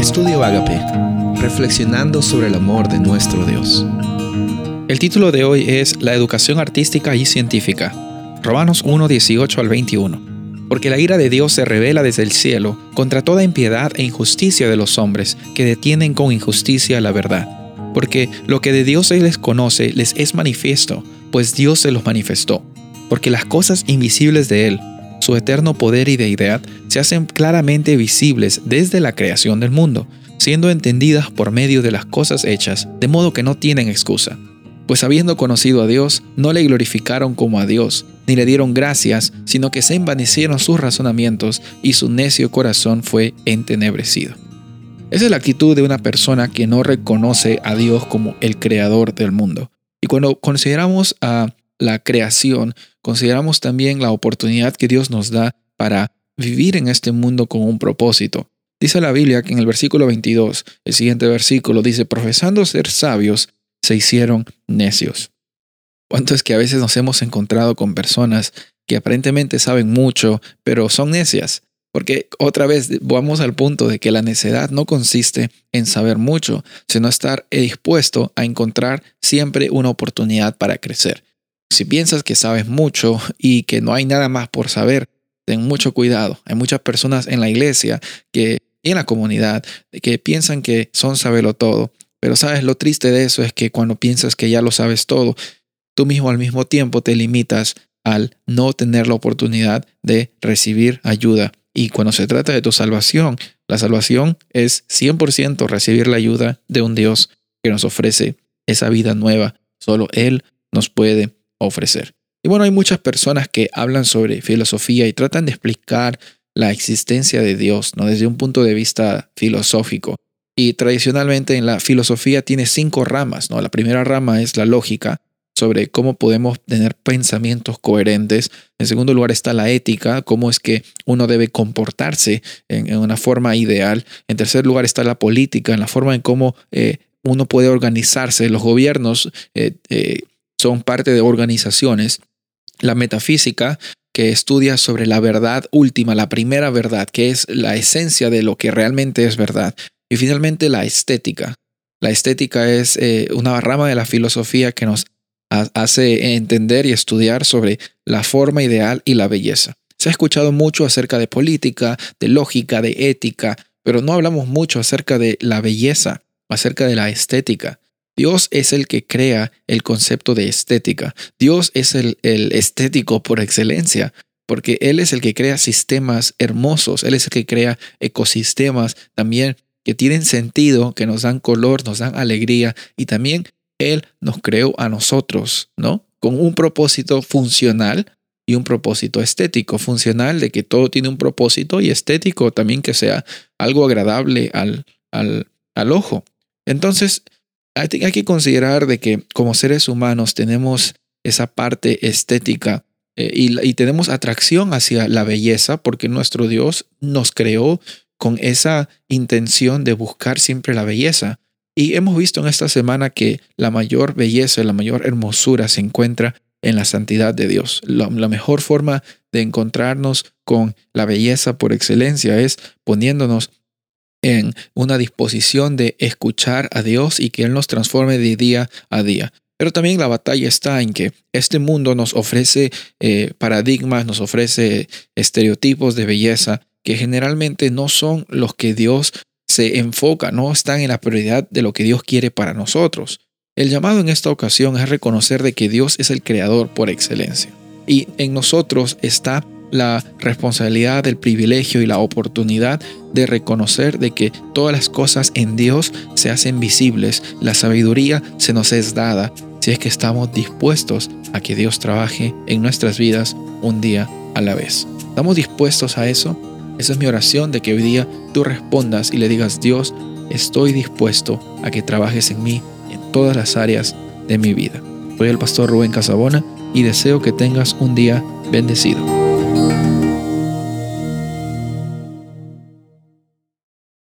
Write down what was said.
Estudio Agape, reflexionando sobre el amor de nuestro Dios. El título de hoy es La educación artística y científica. Romanos 1, 18 al 21. Porque la ira de Dios se revela desde el cielo contra toda impiedad e injusticia de los hombres que detienen con injusticia la verdad. Porque lo que de Dios se les conoce les es manifiesto, pues Dios se los manifestó. Porque las cosas invisibles de Él, su eterno poder y deidad se hacen claramente visibles desde la creación del mundo, siendo entendidas por medio de las cosas hechas, de modo que no tienen excusa. Pues habiendo conocido a Dios, no le glorificaron como a Dios, ni le dieron gracias, sino que se envanecieron sus razonamientos y su necio corazón fue entenebrecido. Esa es la actitud de una persona que no reconoce a Dios como el creador del mundo. Y cuando consideramos a la creación, consideramos también la oportunidad que Dios nos da para vivir en este mundo con un propósito. Dice la Biblia que en el versículo 22, el siguiente versículo dice, profesando ser sabios, se hicieron necios. ¿Cuánto es que a veces nos hemos encontrado con personas que aparentemente saben mucho, pero son necias? Porque otra vez vamos al punto de que la necedad no consiste en saber mucho, sino estar dispuesto a encontrar siempre una oportunidad para crecer. Si piensas que sabes mucho y que no hay nada más por saber, ten mucho cuidado. Hay muchas personas en la iglesia que, y en la comunidad que piensan que son sabelo todo. Pero sabes, lo triste de eso es que cuando piensas que ya lo sabes todo, tú mismo al mismo tiempo te limitas al no tener la oportunidad de recibir ayuda. Y cuando se trata de tu salvación, la salvación es 100% recibir la ayuda de un Dios que nos ofrece esa vida nueva. Solo Él nos puede ofrecer. Y bueno, hay muchas personas que hablan sobre filosofía y tratan de explicar la existencia de Dios ¿no? desde un punto de vista filosófico. Y tradicionalmente en la filosofía tiene cinco ramas. ¿no? La primera rama es la lógica, sobre cómo podemos tener pensamientos coherentes. En segundo lugar está la ética, cómo es que uno debe comportarse en, una forma ideal. En tercer lugar está la política, en la forma en cómo eh, uno puede organizarse. Los gobiernos eh, eh, son parte de organizaciones. La metafísica, que estudia sobre la verdad última, la primera verdad, que es la esencia de lo que realmente es verdad. Y finalmente la estética. La estética es eh, una rama de la filosofía que nos hace entender y estudiar sobre la forma ideal y la belleza. Se ha escuchado mucho acerca de política, de lógica, de ética, pero no hablamos mucho acerca de la belleza, acerca de la estética. Dios es el que crea el concepto de estética. Dios es el, estético por excelencia, porque Él es el que crea sistemas hermosos, Él es el que crea ecosistemas también que tienen sentido, que nos dan color, nos dan alegría y también Él nos creó a nosotros, ¿no? Con un propósito funcional y un propósito estético, funcional de que todo tiene un propósito y estético también que sea algo agradable al, al, al ojo. Entonces, hay, que considerar de que como seres humanos tenemos esa parte estética eh, y, tenemos atracción hacia la belleza porque nuestro Dios nos creó con esa intención de buscar siempre la belleza. Y hemos visto en esta semana que la mayor belleza, la mayor hermosura se encuentra en la santidad de Dios. La, la, mejor forma de encontrarnos con la belleza por excelencia es poniéndonos en una disposición de escuchar a Dios y que Él nos transforme de día a día. Pero también la batalla está en que este mundo nos ofrece eh, paradigmas, nos ofrece estereotipos de belleza que generalmente no son los que Dios se enfoca, no están en la prioridad de lo que Dios quiere para nosotros. El llamado en esta ocasión es reconocer de que Dios es el creador por excelencia. Y en nosotros está la responsabilidad, el privilegio y la oportunidad de reconocer de que todas las cosas en Dios se hacen visibles, la sabiduría se nos es dada si es que estamos dispuestos a que Dios trabaje en nuestras vidas un día a la vez. ¿Estamos dispuestos a eso? Esa es mi oración de que hoy día tú respondas y le digas, Dios, estoy dispuesto a que trabajes en mí en todas las áreas de mi vida. Soy el pastor Rubén Casabona y deseo que tengas un día bendecido.